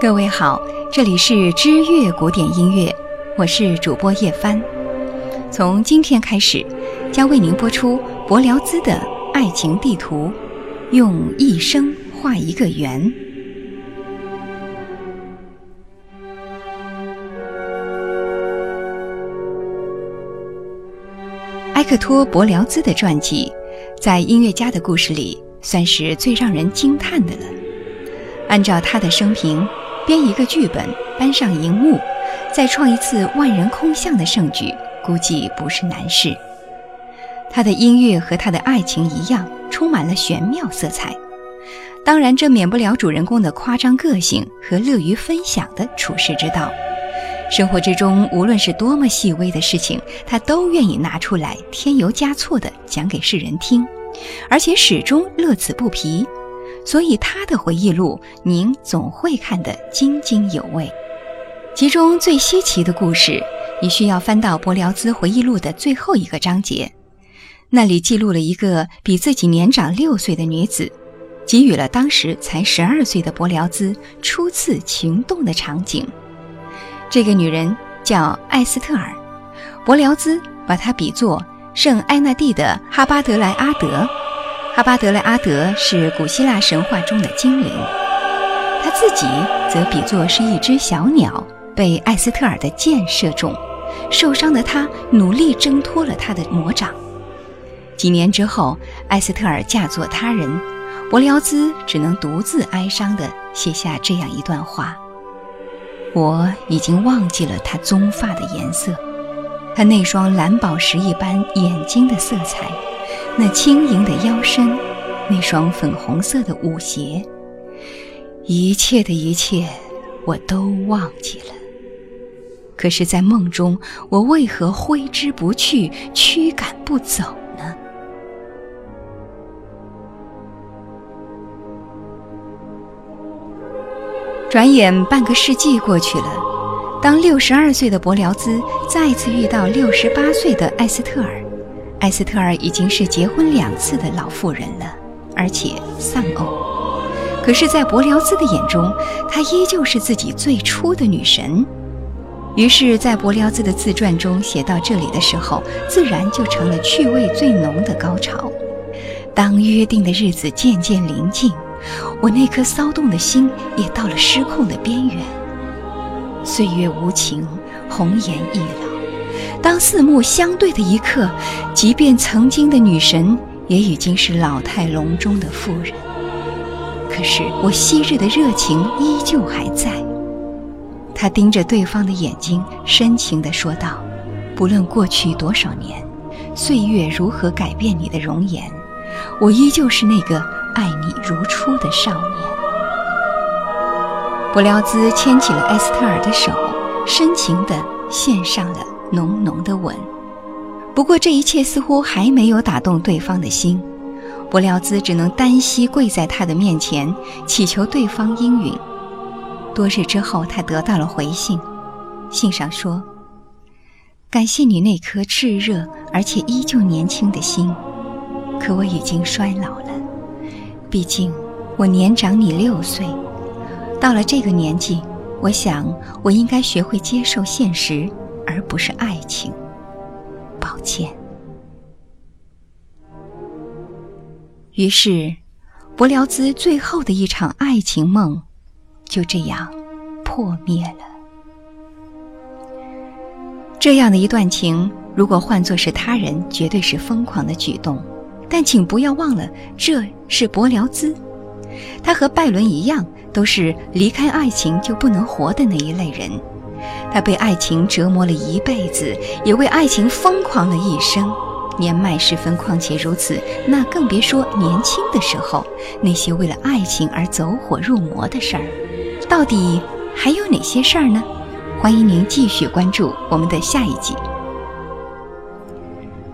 各位好，这里是知乐古典音乐，我是主播叶帆。从今天开始，将为您播出柏辽兹的爱情地图，用一生画一个圆。埃克托·柏辽兹的传记，在音乐家的故事里，算是最让人惊叹的了。按照他的生平。编一个剧本，搬上荧幕，再创一次万人空巷的盛举，估计不是难事。他的音乐和他的爱情一样，充满了玄妙色彩。当然，这免不了主人公的夸张个性和乐于分享的处世之道。生活之中，无论是多么细微的事情，他都愿意拿出来添油加醋地讲给世人听，而且始终乐此不疲。所以他的回忆录，您总会看得津津有味。其中最稀奇的故事，你需要翻到伯辽兹回忆录的最后一个章节，那里记录了一个比自己年长六岁的女子，给予了当时才十二岁的伯辽兹初次情动的场景。这个女人叫艾斯特尔，伯辽兹把她比作圣埃纳蒂的哈巴德莱阿德。阿巴德莱阿德是古希腊神话中的精灵，他自己则比作是一只小鸟，被艾斯特尔的箭射中，受伤的他努力挣脱了他的魔掌。几年之后，艾斯特尔嫁作他人，柏辽兹只能独自哀伤地写下这样一段话：我已经忘记了他棕发的颜色，他那双蓝宝石一般眼睛的色彩。那轻盈的腰身，那双粉红色的舞鞋，一切的一切，我都忘记了。可是，在梦中，我为何挥之不去，驱赶不走呢？转眼半个世纪过去了，当六十二岁的柏辽兹再次遇到六十八岁的艾斯特尔。艾斯特尔已经是结婚两次的老妇人了，而且丧偶。可是，在柏辽兹的眼中，她依旧是自己最初的女神。于是，在柏辽兹的自传中写到这里的时候，自然就成了趣味最浓的高潮。当约定的日子渐渐临近，我那颗骚动的心也到了失控的边缘。岁月无情，红颜易老。当四目相对的一刻，即便曾经的女神也已经是老态龙钟的妇人。可是我昔日的热情依旧还在。他盯着对方的眼睛，深情地说道：“不论过去多少年，岁月如何改变你的容颜，我依旧是那个爱你如初的少年。”布辽兹牵起了埃斯特尔的手，深情地献上了。浓浓的吻，不过这一切似乎还没有打动对方的心，柏辽兹只能单膝跪在他的面前，祈求对方应允。多日之后，他得到了回信，信上说：“感谢你那颗炽热而且依旧年轻的心，可我已经衰老了。毕竟我年长你六岁，到了这个年纪，我想我应该学会接受现实。”而不是爱情，抱歉。于是，柏辽兹最后的一场爱情梦就这样破灭了。这样的一段情，如果换作是他人，绝对是疯狂的举动。但请不要忘了，这是柏辽兹，他和拜伦一样，都是离开爱情就不能活的那一类人。他被爱情折磨了一辈子，也为爱情疯狂了一生。年迈时分况且如此，那更别说年轻的时候那些为了爱情而走火入魔的事儿。到底还有哪些事儿呢？欢迎您继续关注我们的下一集。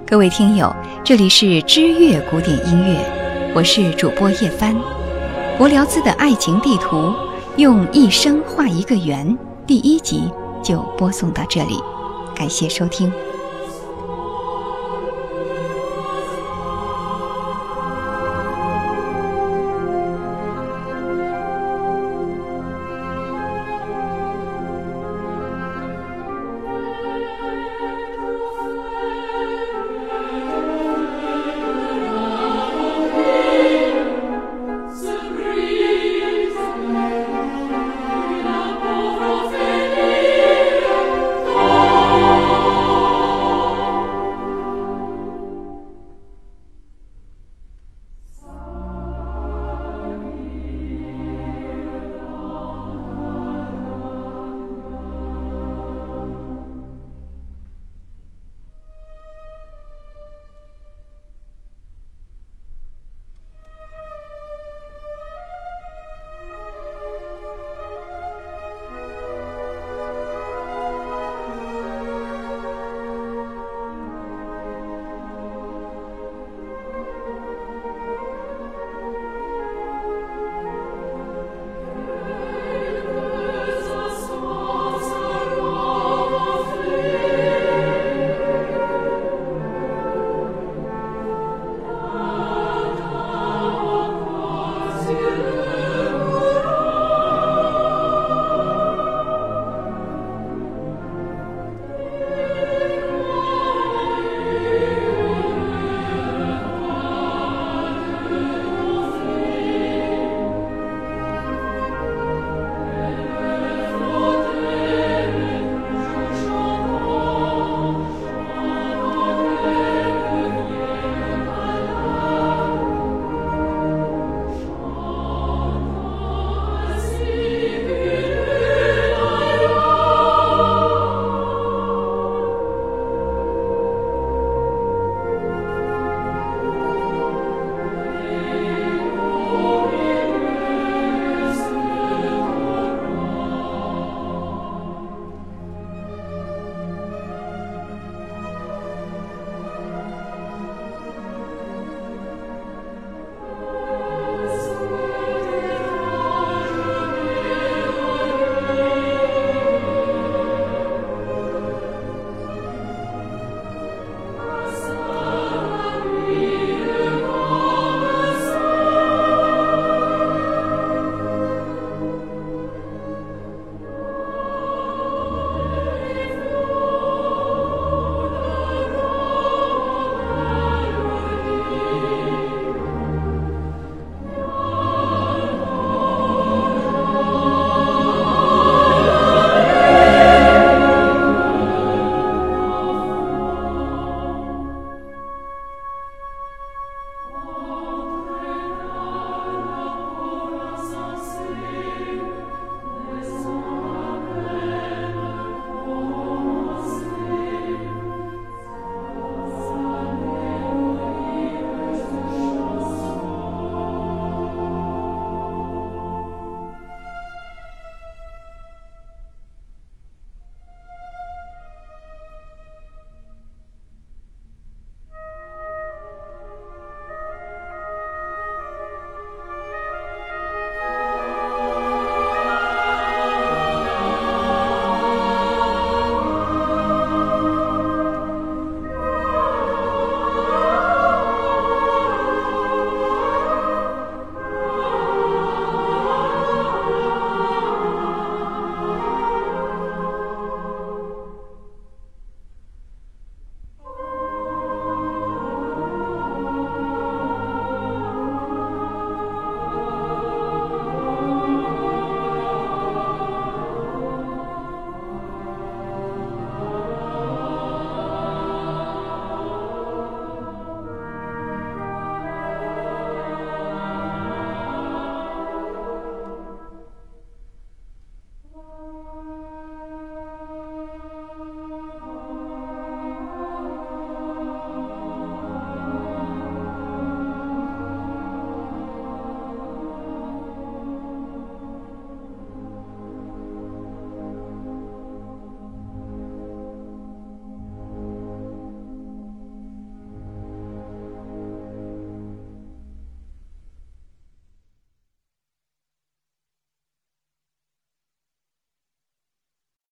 各位听友，这里是知乐古典音乐，我是主播叶帆。柏辽兹的爱情地图，用一生画一个圆。第一集就播送到这里，感谢收听。